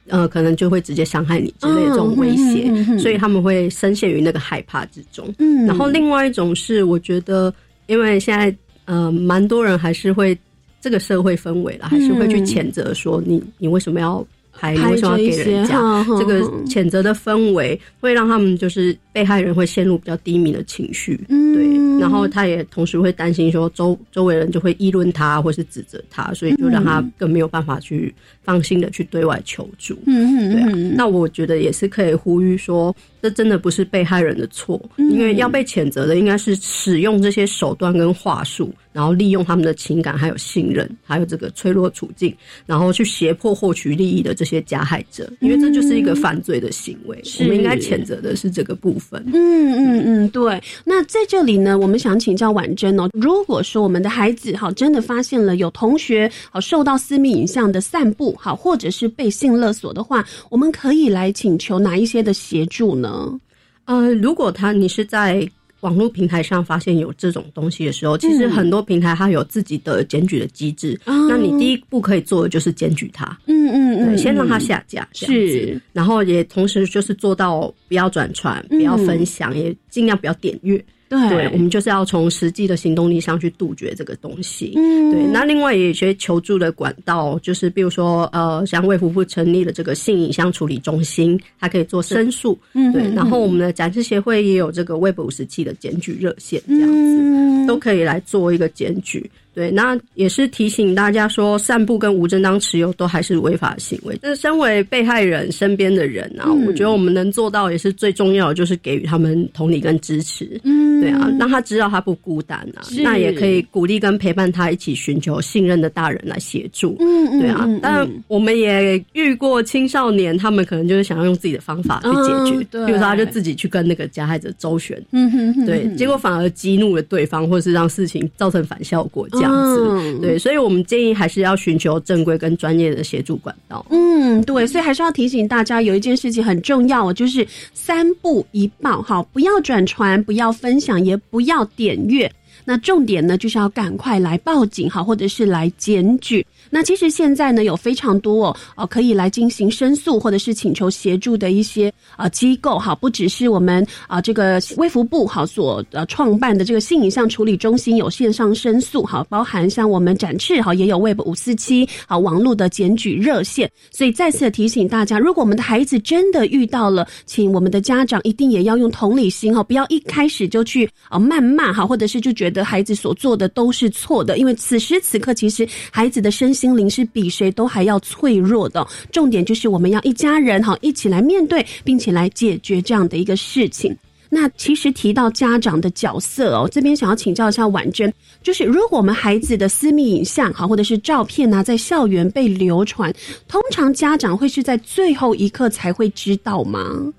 呃，可能就会直接伤害你之类的这种威胁，嗯嗯嗯嗯所以他们会深陷于那个害怕之中。嗯然后另外一种是，我觉得，因为现在呃，蛮多人还是会这个社会氛围了，还是会去谴责说你你为什么要拍，你拍为什么要给人家这个谴责的氛围，会让他们就是被害人会陷入比较低迷的情绪，嗯。对，然后他也同时会担心说周周围人就会议论他或是指责他，所以就让他更没有办法去放心的去对外求助。嗯对啊，那我觉得也是可以呼吁说，这真的不是被害人的错，嗯。因为要被谴责的应该是使用这些手段跟话术，然后利用他们的情感还有信任，还有这个脆弱处境，然后去胁迫获取利益的这些加害者，因为这就是一个犯罪的行为，我们应该谴责的是这个部分。嗯嗯嗯，对。那在这里呢，我们想请教婉珍哦，如果说我们的孩子哈真的发现了有同学好受到私密影像的散布，好或者是被性勒索的话，我们可以来请求哪一些的协助呢？呃，如果他你是在网络平台上发现有这种东西的时候，其实嗯。很多平台它有自己的检举的机制。哦。那你第一步可以做的就是检举它，嗯嗯对，嗯，先让它嗯下架，是，然后也同时就是做到不要转传，不要分享，也尽量不要点阅。嗯对对，我们就是要从实际的行动力上去杜绝这个东西。嗯对。那另外也有一些求助的管道，就是比如说呃，像卫福部成立了这个性影像处理中心，它可以做申诉。对嗯对。然后我们的展示协会也有这个 Web 五十七的检举热线，这样子、嗯都可以来做一个检举。对，那也是提醒大家说，散布跟无正当持有都还是违法行为。这身为被害人身边的人啊，嗯我觉得我们能做到也是最重要的，就是给予他们同理跟支持。嗯对啊，让他知道他不孤单啊，那也可以鼓励跟陪伴他一起寻求信任的大人来协助。嗯嗯对啊嗯嗯，当然我们也遇过青少年，他们可能就是想要用自己的方法去解决，比如说他就自己去跟那个加害者周旋，嗯哼哼对，结果反而激怒了对方，或是让事情造成反效果这样子。嗯对，所以我们建议还是要寻求正规跟专业的协助管道。嗯，对，所以还是要提醒大家，有一件事情很重要哦，就是三不一报，好，不要转传，不要分享，也不要点阅。那重点呢，就是要赶快来报警好，或者是来检举。那其实现在呢，有非常多哦，呃，可以来进行申诉或者是请求协助的一些呃机构哈，不只是我们啊、这个微服部哈所呃创办的这个性影像处理中心有线上申诉哈，包含像我们展翅哈也有 Web 五四七啊网络的检举热线，所以再次提醒大家，如果我们的孩子真的遇到了，请我们的家长一定也要用同理心哈，不要一开始就去啊谩骂哈，或者是就觉得孩子所做的都是错的，因为此时此刻其实孩子的身心灵是比谁都还要脆弱的。重点就是我们要一家人哈一起来面对，并且来解决这样的一个事情。那其实提到家长的角色哦，这边想要请教一下婉珍，就是如果我们孩子的私密影像哈，或者是照片啊，在校园被流传，通常家长会是在最后一刻才会知道吗？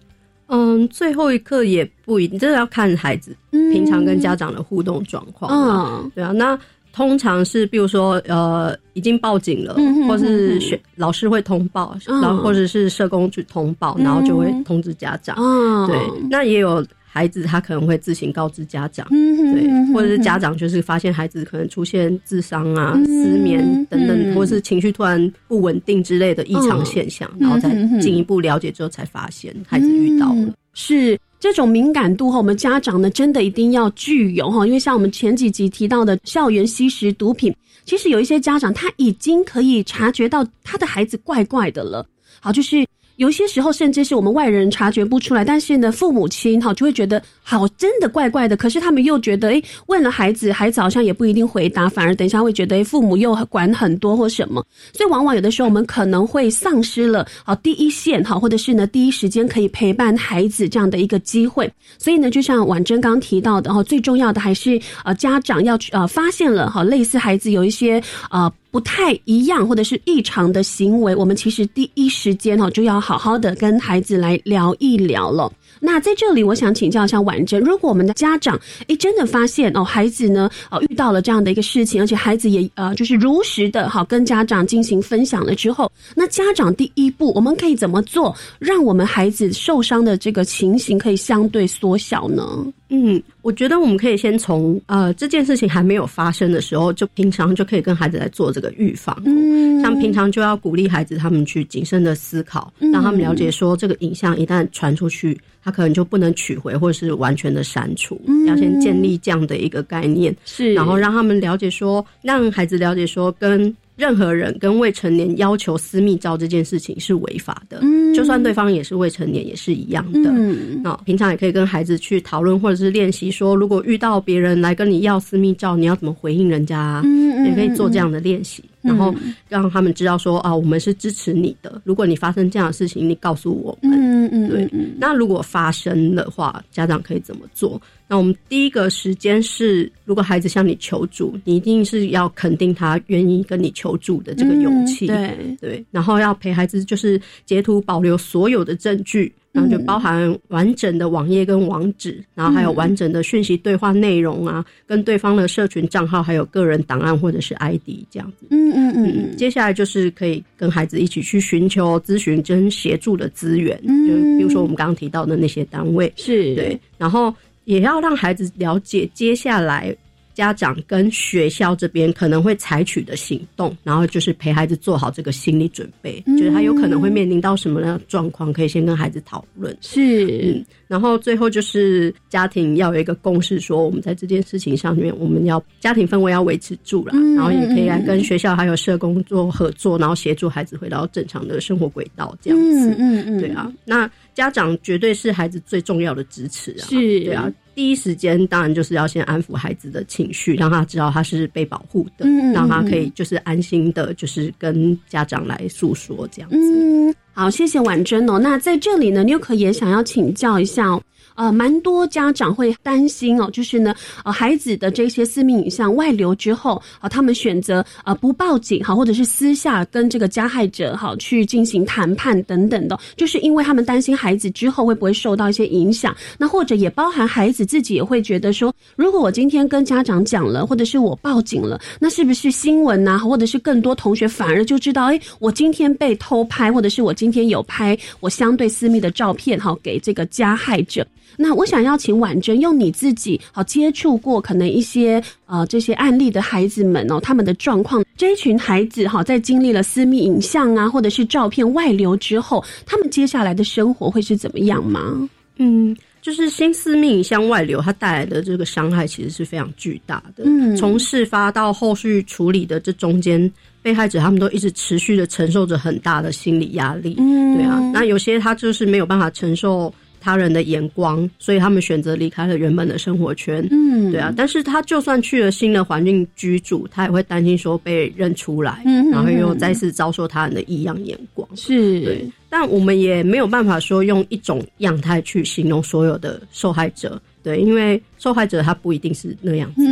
嗯，最后一刻也不一定，这个要看孩子平常跟家长的互动状况啊。嗯对啊，那通常是比如说呃已经报警了，嗯哼或是学老师会通报，嗯。然后或者是社工去通报，然后就会通知家长。嗯对，那也有孩子他可能会自行告知家长，嗯对或者是家长就是发现孩子可能出现智商啊、嗯失眠等等，嗯或是情绪突然不稳定之类的异常现象，然后再进一步了解之后才发现孩子遇到了。是这种敏感度哈，我们家长呢真的一定要具有哈，因为像我们前几集提到的校园吸食毒品，其实有一些家长他已经可以察觉到他的孩子怪怪的了。好，就是有些时候甚至是我们外人察觉不出来，但是呢，父母亲哈就会觉得好真的怪怪的，可是他们又觉得诶，问了孩子，孩子好像也不一定回答，反而等一下会觉得诶，父母又管很多或什么，所以往往有的时候我们可能会丧失了好第一线哈，或者是呢第一时间可以陪伴孩子这样的一个机会。所以呢，就像婉珍刚提到的哈，最重要的还是呃家长要去呃发现了哈，类似孩子有一些呃。不太一样或者是异常的行为，我们其实第一时间哈就要好好的跟孩子来聊一聊了。那在这里，我想请教一下婉珍，如果我们的家长诶真的发现哦，孩子呢哦遇到了这样的一个事情，而且孩子也呃就是如实的好跟家长进行分享了之后，那家长第一步我们可以怎么做，让我们孩子受伤的这个情形可以相对缩小呢？嗯，我觉得我们可以先从呃这件事情还没有发生的时候，就平常就可以跟孩子来做这个预防。嗯，像平常就要鼓励孩子他们去谨慎的思考，让他们了解说这个影像一旦传出去，他可能就不能取回或者是完全的删除。要先建立这样的一个概念，是，然后让他们了解说，让孩子了解说跟。任何人跟未成年要求私密照这件事情是违法的，嗯，就算对方也是未成年，也是一样的。嗯，那平常也可以跟孩子去讨论，或者是练习说，如果遇到别人来跟你要私密照，你要怎么回应人家？嗯，也可以做这样的练习，然后让他们知道说啊，我们是支持你的。如果你发生这样的事情，你告诉我们。嗯嗯，对。那如果发生的话，家长可以怎么做？那我们第一个时间是，如果孩子向你求助，你一定是要肯定他愿意跟你求助的这个勇气，对对，然后要陪孩子就是截图保留所有的证据，然后就包含完整的网页跟网址，然后还有完整的讯息对话内容啊，跟对方的社群账号，还有个人档案或者是 ID 这样子。嗯嗯嗯，接下来就是可以跟孩子一起去寻求咨询跟协助的资源，就比如说我们刚刚提到的那些单位，是。对，然后。也要让孩子了解接下来家长跟学校这边可能会采取的行动，然后就是陪孩子做好这个心理准备，觉得他有可能会面临到什么样的状况，可以先跟孩子讨论。是，然后最后就是家庭要有一个共识，说我们在这件事情上面，我们要家庭氛围要维持住了，然后也可以来跟学校还有社工做合作，然后协助孩子回到正常的生活轨道，这样子。嗯嗯嗯，对啊，那。家长绝对是孩子最重要的支持啊！是，对啊，第一时间当然就是要先安抚孩子的情绪，让他知道他是被保护的，让他可以就是安心的，就是跟家长来诉说这样子。嗯，好，谢谢婉珍哦。那在这里呢，妞可也想要请教一下。呃，蛮多家长会担心哦，就是呢，呃，孩子的这些私密影像外流之后，啊，他们选择呃不报警哈，或者是私下跟这个加害者哈去进行谈判等等的，就是因为他们担心孩子之后会不会受到一些影响。那或者也包含孩子自己也会觉得说，如果我今天跟家长讲了，或者是我报警了，那是不是新闻呐，或者是更多同学反而就知道，哎，我今天被偷拍，或者是我今天有拍我相对私密的照片哈，给这个加害者。那我想要请婉珍用你自己好接触过可能一些呃这些案例的孩子们哦，他们的状况，这一群孩子哈，在经历了私密影像啊或者是照片外流之后，他们接下来的生活会是怎么样吗？嗯，就是新私密影像外流，它带来的这个伤害其实是非常巨大的。嗯，从事发到后续处理的这中间，被害者他们都一直持续的承受着很大的心理压力。嗯，对啊，那有些他就是没有办法承受。他人的眼光，所以他们选择离开了原本的生活圈。嗯，对啊，但是他就算去了新的环境居住，他也会担心说被认出来，然后又再次遭受他人的异样眼光。是，对，但我们也没有办法说用一种样态去形容所有的受害者。对，因为受害者他不一定是那样子。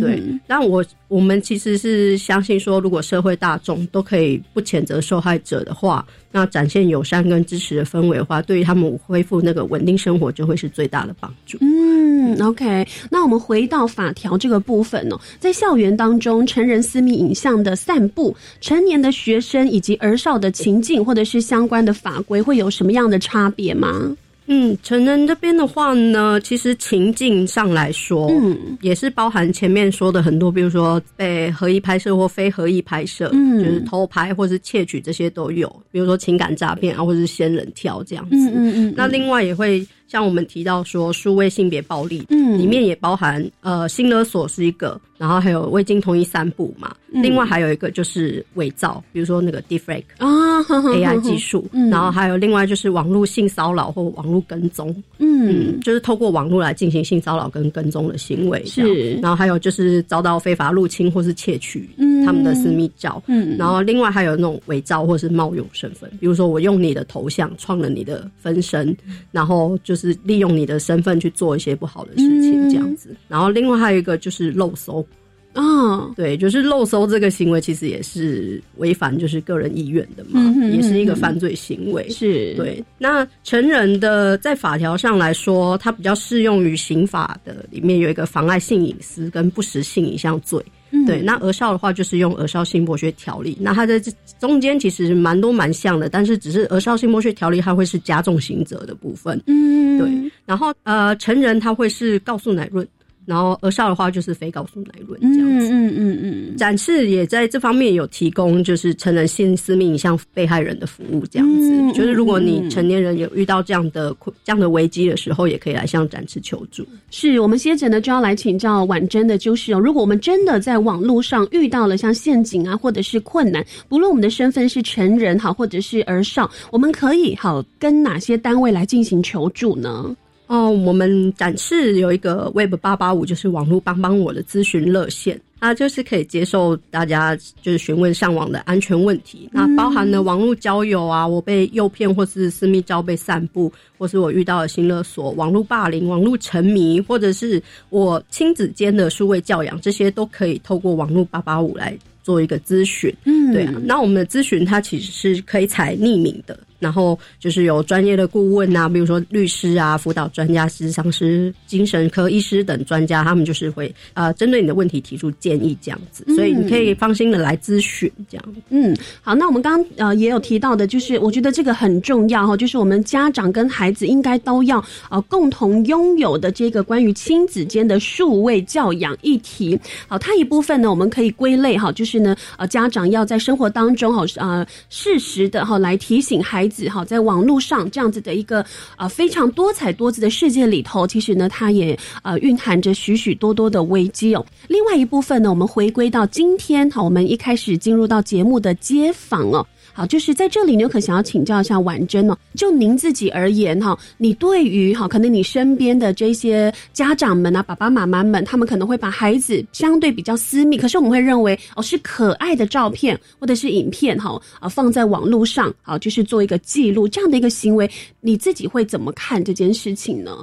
对，但我我们其实是相信说，如果社会大众都可以不谴责受害者的话，那展现友善跟支持的氛围的话，对于他们恢复那个稳定生活就会是最大的帮助。嗯，OK，那我们回到法条这个部分哦，在校园当中，成人私密影像的散布，成年的学生以及儿少的情境，或者是相关的法规，会有什么样的差别吗？嗯，成人这边的话呢，其实情境上来说，嗯，也是包含前面说的很多，比如说被合意拍摄或非合意拍摄，嗯，就是偷拍或是窃取这些都有，比如说情感诈骗啊，或者是仙人跳这样子，嗯嗯嗯。那另外也会像我们提到说，数位性别暴力，嗯，里面也包含呃性勒索是一个。然后还有未经同意散布嘛，另外还有一个就是伪造，比如说那个 Deepfake 啊 AI 技术，然后还有另外就是网络性骚扰或网络跟踪，嗯，就是透过网络来进行性骚扰跟跟踪的行为，是。然后还有就是遭到非法入侵或是窃取他们的私密照，嗯。然后另外还有那种伪造或是冒用身份，比如说我用你的头像创了你的分身，然后就是利用你的身份去做一些不好的事情这样子。然后另外还有一个就是漏搜。啊，对，就是漏搜这个行为，其实也是违反就是个人意愿的嘛，也是一个犯罪行为。是对。那成人的在法条上来说，它比较适用于刑法的里面有一个妨碍性隐私跟不实性影像罪。对，那儿少的话就是用儿少心剥削条例。那它在这中间其实蛮多蛮像的，但是只是儿少心剥削条例它会是加重刑责的部分。嗯，对。然后呃，成人他会是告诉乃论。然后儿少的话就是非告诉乃论这样子，嗯嗯嗯展示也在这方面有提供，就是成人性私密影像被害人的服务这样子，就是如果你成年人有遇到这样的这样的危机的时候，也可以来向展示求助。是我们接着呢就要来请教婉珍的，就是哦，如果我们真的在网络上遇到了像陷阱啊，或者是困难，不论我们的身份是成人好，或者是儿少，我们可以好跟哪些单位来进行求助呢？哦，我们展示有一个 Web 八八五，就是网络帮帮我的咨询热线，它就是可以接受大家就是询问上网的安全问题。那包含了网络交友啊，我被诱骗或是私密照被散布，或是我遇到了新勒索、网络霸凌、网络沉迷，或者是我亲子间的数位教养，这些都可以透过网络八八五来做一个咨询。嗯，对啊。那我们的咨询它其实是可以采匿名的。然后就是有专业的顾问啊，比如说律师啊、辅导专家、智商师、精神科医师等专家，他们就是会呃针对你的问题提出建议这样子，所以你可以放心的来咨询这样。嗯，好，那我们刚刚呃也有提到的，就是我觉得这个很重要哈，就是我们家长跟孩子应该都要呃共同拥有的这个关于亲子间的数位教养议题。好，它一部分呢，我们可以归类哈，就是呢呃家长要在生活当中哈呃适时的哈来提醒孩子。好，在网络上这样子的一个啊非常多彩多姿的世界里头，其实呢，它也啊蕴含着许许多多的危机哦。另外一部分呢，我们回归到今天，好，我们一开始进入到节目的街访哦。好，就是在这里，牛可想要请教一下婉珍哦。就您自己而言哈，你对于哈，可能你身边的这些家长们啊，爸爸妈妈们，他们可能会把孩子相对比较私密，可是我们会认为哦是可爱的照片或者是影片哈啊放在网络上，啊就是做一个记录这样的一个行为，你自己会怎么看这件事情呢？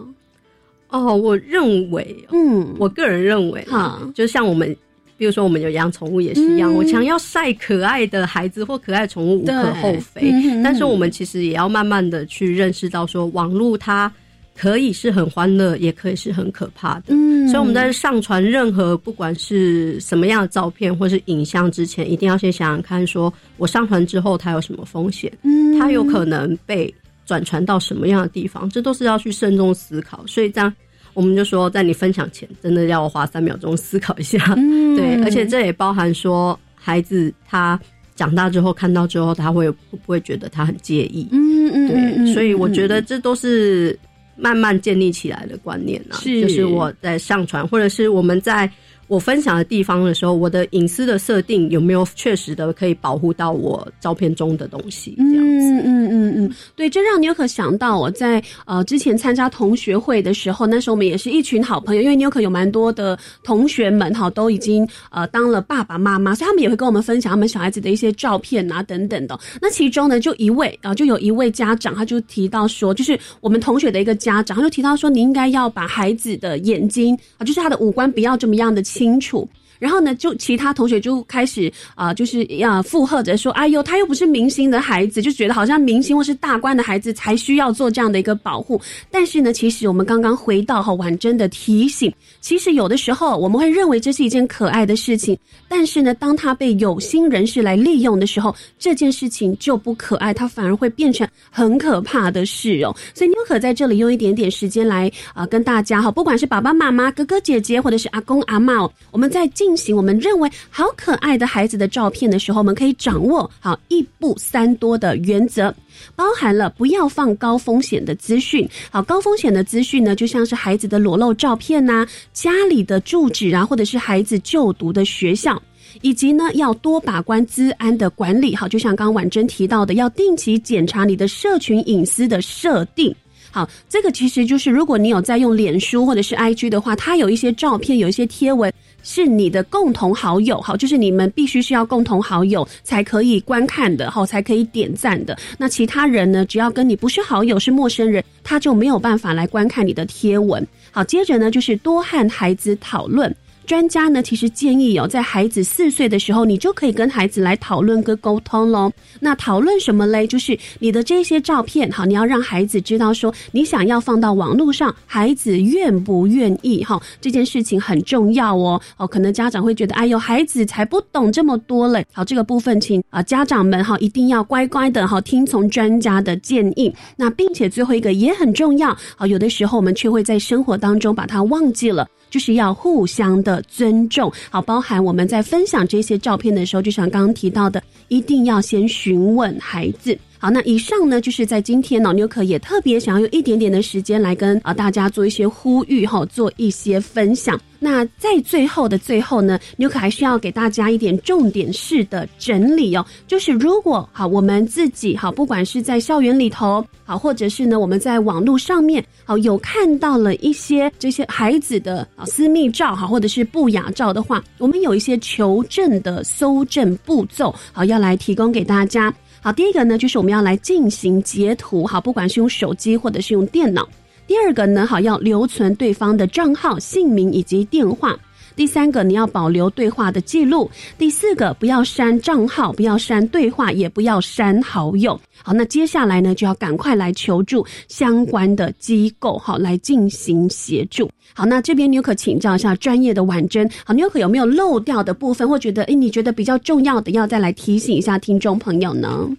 哦，我认为，嗯，我个人认为哈，就像我们。比如说，我们有养宠物也是一样，我想要晒可爱的孩子或可爱宠物无可厚非，但是我们其实也要慢慢的去认识到，说网络它可以是很欢乐，也可以是很可怕的。嗯，所以我们在上传任何不管是什么样的照片或是影像之前，一定要先想想看，说我上传之后它有什么风险，嗯，它有可能被转传到什么样的地方，这都是要去慎重思考。所以这样。我们就说，在你分享前，真的要花三秒钟思考一下。对，而且这也包含说，孩子他长大之后看到之后，他会会不会觉得他很介意？嗯嗯，对。所以我觉得这都是慢慢建立起来的观念啊。是，就是我在上传，或者是我们在。我分享的地方的时候，我的隐私的设定有没有确实的可以保护到我照片中的东西？这样子，嗯嗯嗯嗯，对，这让你有可想到我在呃之前参加同学会的时候，那时候我们也是一群好朋友，因为你有可有蛮多的同学们哈都已经呃当了爸爸妈妈，所以他们也会跟我们分享他们小孩子的一些照片啊等等的。那其中呢，就一位啊，就有一位家长，他就提到说，就是我们同学的一个家长，他就提到说，你应该要把孩子的眼睛啊，就是他的五官不要这么样的清楚，然后呢，就其他同学就开始啊，就是要附和着说：“哎呦，他又不是明星的孩子，就觉得好像明星或是大官的孩子才需要做这样的一个保护。”但是呢，其实我们刚刚回到哈婉珍的提醒，其实有的时候我们会认为这是一件可爱的事情，但是呢，当他被有心人士来利用的时候，这件事情就不可爱，它反而会变成很可怕的事哦。所以妞可在这里用一点点时间来啊，跟大家哈，不管是爸爸妈妈、哥哥姐姐，或者是阿公阿妈，我们在进。行我们认为好可爱的孩子的照片的时候，我们可以掌握好一步三多的原则，包含了不要放高风险的资讯。好，高风险的资讯呢，就像是孩子的裸露照片呐，家里的住址啊，或者是孩子就读的学校，以及呢要多把关资安的管理。好，就像刚婉珍提到的，要定期检查你的社群隐私的设定。好，这个其实就是如果你有在用脸书或者是 IG 的话，它有一些照片，有一些贴文。是你的共同好友，好，就是你们必须是要共同好友才可以观看的，好，才可以点赞的。那其他人呢？只要跟你不是好友，是陌生人，他就没有办法来观看你的贴文。好，接着呢，就是多和孩子讨论。专家呢其实建议哦，在孩子四岁的时候，你就可以跟孩子来讨论跟沟通喽。那讨论什么嘞？就是你的这些照片，好，你要让孩子知道说，你想要放到网络上，孩子愿不愿意？哈，这件事情很重要哦。哦，可能家长会觉得，哎呦，孩子才不懂这么多嘞。好，这个部分请啊家长们哈一定要乖乖的哈听从专家的建议。那并且最后一个也很重要。好，有的时候我们却会在生活当中把它忘记了。就是要互相的尊重，好，包含我们在分享这些照片的时候，就像刚刚提到的，一定要先询问孩子。好，那以上呢，就是在今天脑牛可也特别想要用一点点的时间来跟啊大家做一些呼吁哈，做一些分享。那在最后的最后呢，牛可还需要给大家一点重点式的整理哦，就是如果好我们自己好，不管是在校园里头好，或者是呢我们在网络上面好有看到了一些这些孩子的啊私密照哈，或者是不雅照的话，我们有一些求证的搜证步骤好要来提供给大家。好，第一个呢，就是我们要来进行截图，好，不管是用手机或者是用电脑。第二个呢，好，要留存对方的账号、姓名以及电话。第三个，你要保留对话的记录；第四个，不要删账号，不要删对话，也不要删好友。好，那接下来呢，就要赶快来求助相关的机构，好，来进行协助。好，那这边你可请教一下专业的婉珍，好，你可有没有漏掉的部分，或觉得哎，你觉得比较重要的，要再来提醒一下听众朋友呢？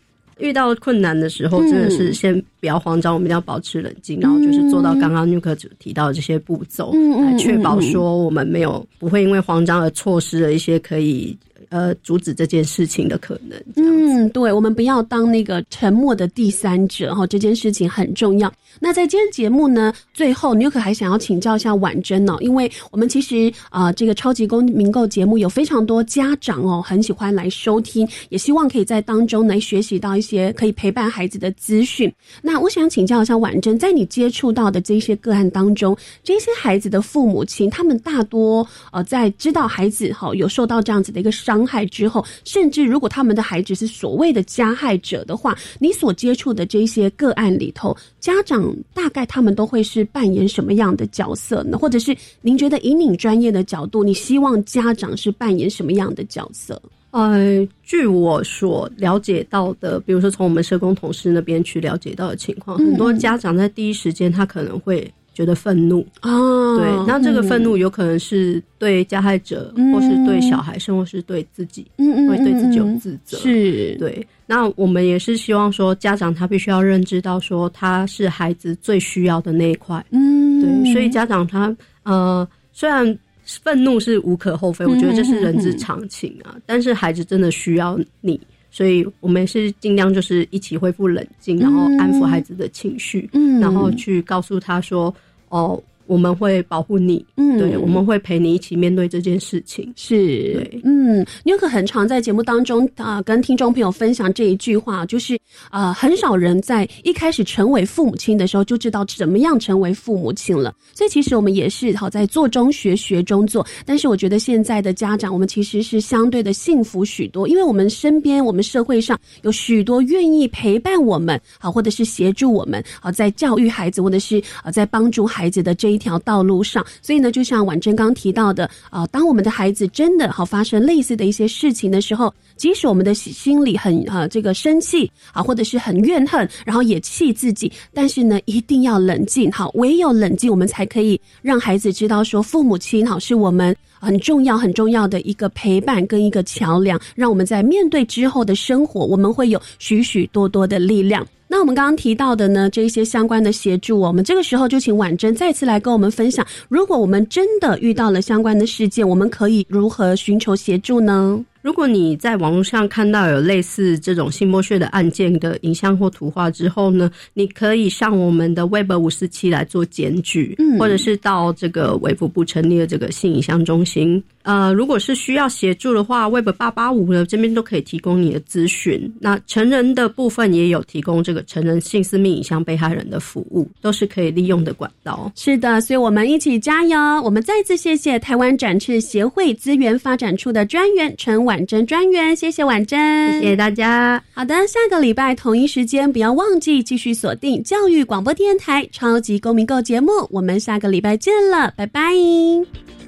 遇到困难的时候，真的是先不要慌张，我们要保持冷静，然后就是做到刚刚 n 克提到的这些步骤，来确保说我们没有不会因为慌张而错失了一些可以。呃，阻止这件事情的可能。嗯，对，我们不要当那个沉默的第三者哈，这件事情很重要。那在今天节目呢，最后纽可还想要请教一下婉珍哦，因为我们其实啊，这个超级公民购节目有非常多家长哦，很喜欢来收听，也希望可以在当中来学习到一些可以陪伴孩子的资讯。那我想请教一下婉珍，在你接触到的这些个案当中，这些孩子的父母亲，他们大多呃，在知道孩子哈有受到这样子的一个伤。伤害之后，甚至如果他们的孩子是所谓的加害者的话，你所接触的这些个案里头，家长大概他们都会是扮演什么样的角色呢？或者是您觉得以你专业的角度，你希望家长是扮演什么样的角色？呃，据我所了解到的，比如说从我们社工同事那边去了解到的情况，很多家长在第一时间他可能会。觉得愤怒啊，对，那这个愤怒有可能是对加害者，或是对小孩，甚或是对自己，嗯会对自己有自责，是对。那我们也是希望说，家长他必须要认知到，说他是孩子最需要的那一块，嗯，对。所以家长他呃，虽然愤怒是无可厚非，我觉得这是人之常情啊，但是孩子真的需要你。所以我们是尽量就是一起恢复冷静，然后安抚孩子的情绪，嗯，然后去告诉他说，哦。我们会保护你，嗯，对，我们会陪你一起面对这件事情。是，对，嗯，纽可很常在节目当中啊，跟听众朋友分享这一句话，就是啊，很少人在一开始成为父母亲的时候就知道怎么样成为父母亲了。所以其实我们也是好在做中学，学中做。但是我觉得现在的家长，我们其实是相对的幸福许多，因为我们身边，我们社会上有许多愿意陪伴我们，好，或者是协助我们，好，在教育孩子，或者是啊，在帮助孩子的这。一条道路上，所以呢，就像婉珍刚提到的啊，当我们的孩子真的好发生类似的一些事情的时候，即使我们的心里很啊这个生气啊，或者是很怨恨，然后也气自己，但是呢，一定要冷静好，唯有冷静，我们才可以让孩子知道说，父母亲好是我们很重要很重要的一个陪伴跟一个桥梁，让我们在面对之后的生活，我们会有许许多多的力量。那我们刚刚提到的呢，这些相关的协助，我们这个时候就请婉珍再次来跟我们分享，如果我们真的遇到了相关的事件，我们可以如何寻求协助呢？如果你在网络上看到有类似这种性剥削的案件的影像或图画之后呢，你可以上我们的 Web 五四七来做检举，或者是到这个卫福部成立的这个性影像中心。呃，如果是需要协助的话，Web 八八五呢这边都可以提供你的咨询。那成人的部分也有提供这个成人性私密影像被害人的服务，都是可以利用的管道。是的，所以我们一起加油。我们再次谢谢台湾展翅协会资源发展处的专员陈婉珍专员，谢谢婉珍，谢谢大家。好的，下个礼拜同一时间不要忘记继续锁定教育广播电台超级公民购节目，我们下个礼拜见了，拜拜。